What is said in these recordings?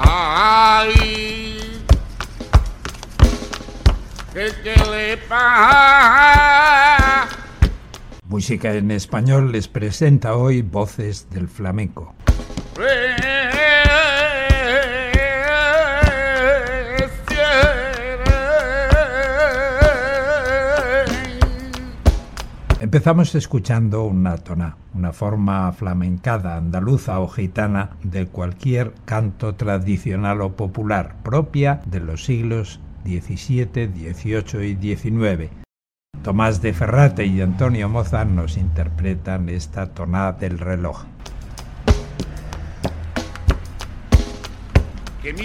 Ay, ¿qué, qué le? Música en español les presenta hoy Voces del Flamenco. Empezamos escuchando una tona, una forma flamencada, andaluza o gitana de cualquier canto tradicional o popular, propia de los siglos XVII, XVIII y XIX. Tomás de Ferrate y Antonio Moza nos interpretan esta tonada del reloj. Mi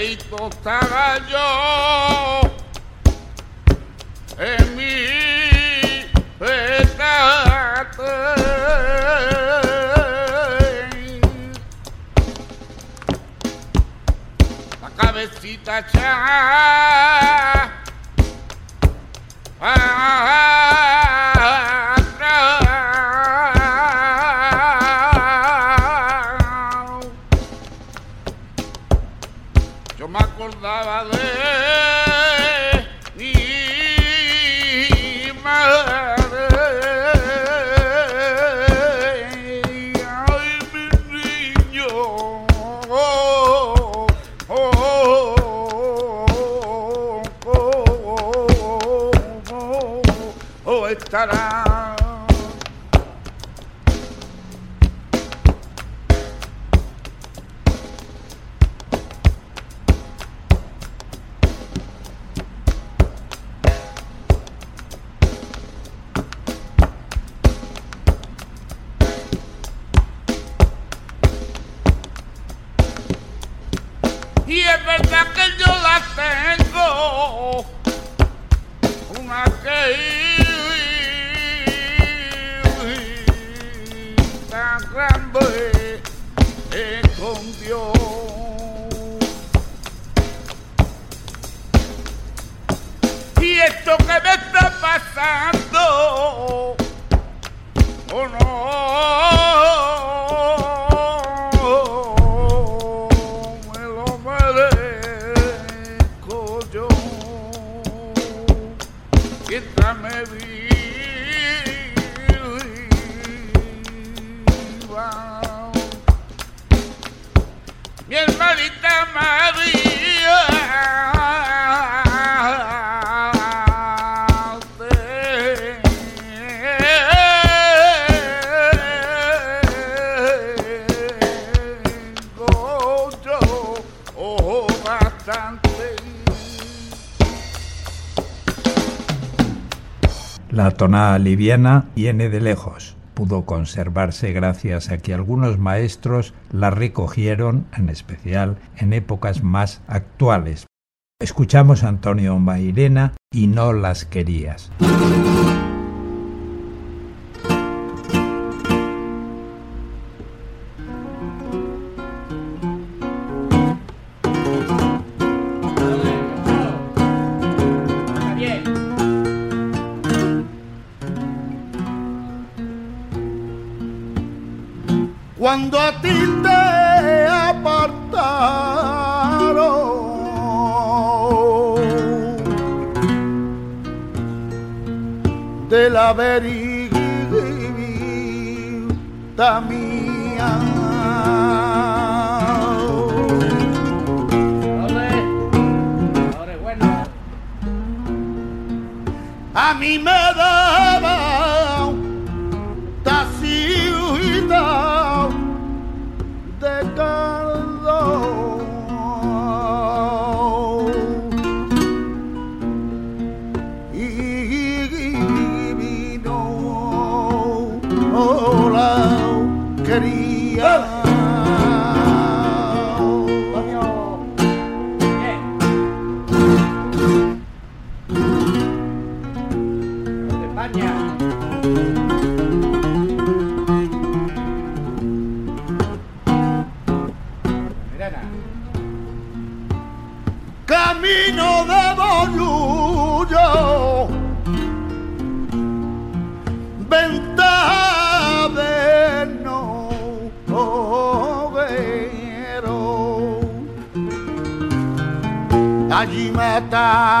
Ahí estaba yo en mi petate. La cabecita ya estará. Y es verdad que yo la tengo, una que grande escondió. Y esto que me está pasando, oh no, me lo merezco yo. Mientras me viva, mi hermanita María. Tengo yo bastante. La tonada liviana viene de lejos. Pudo conservarse gracias a que algunos maestros la recogieron, en especial en épocas más actuales. Escuchamos a Antonio Mairena y no las querías. Cuando a ti te apartaron de la verita mía. A mí me daba Boyullo, venta de noguero. Allí mataron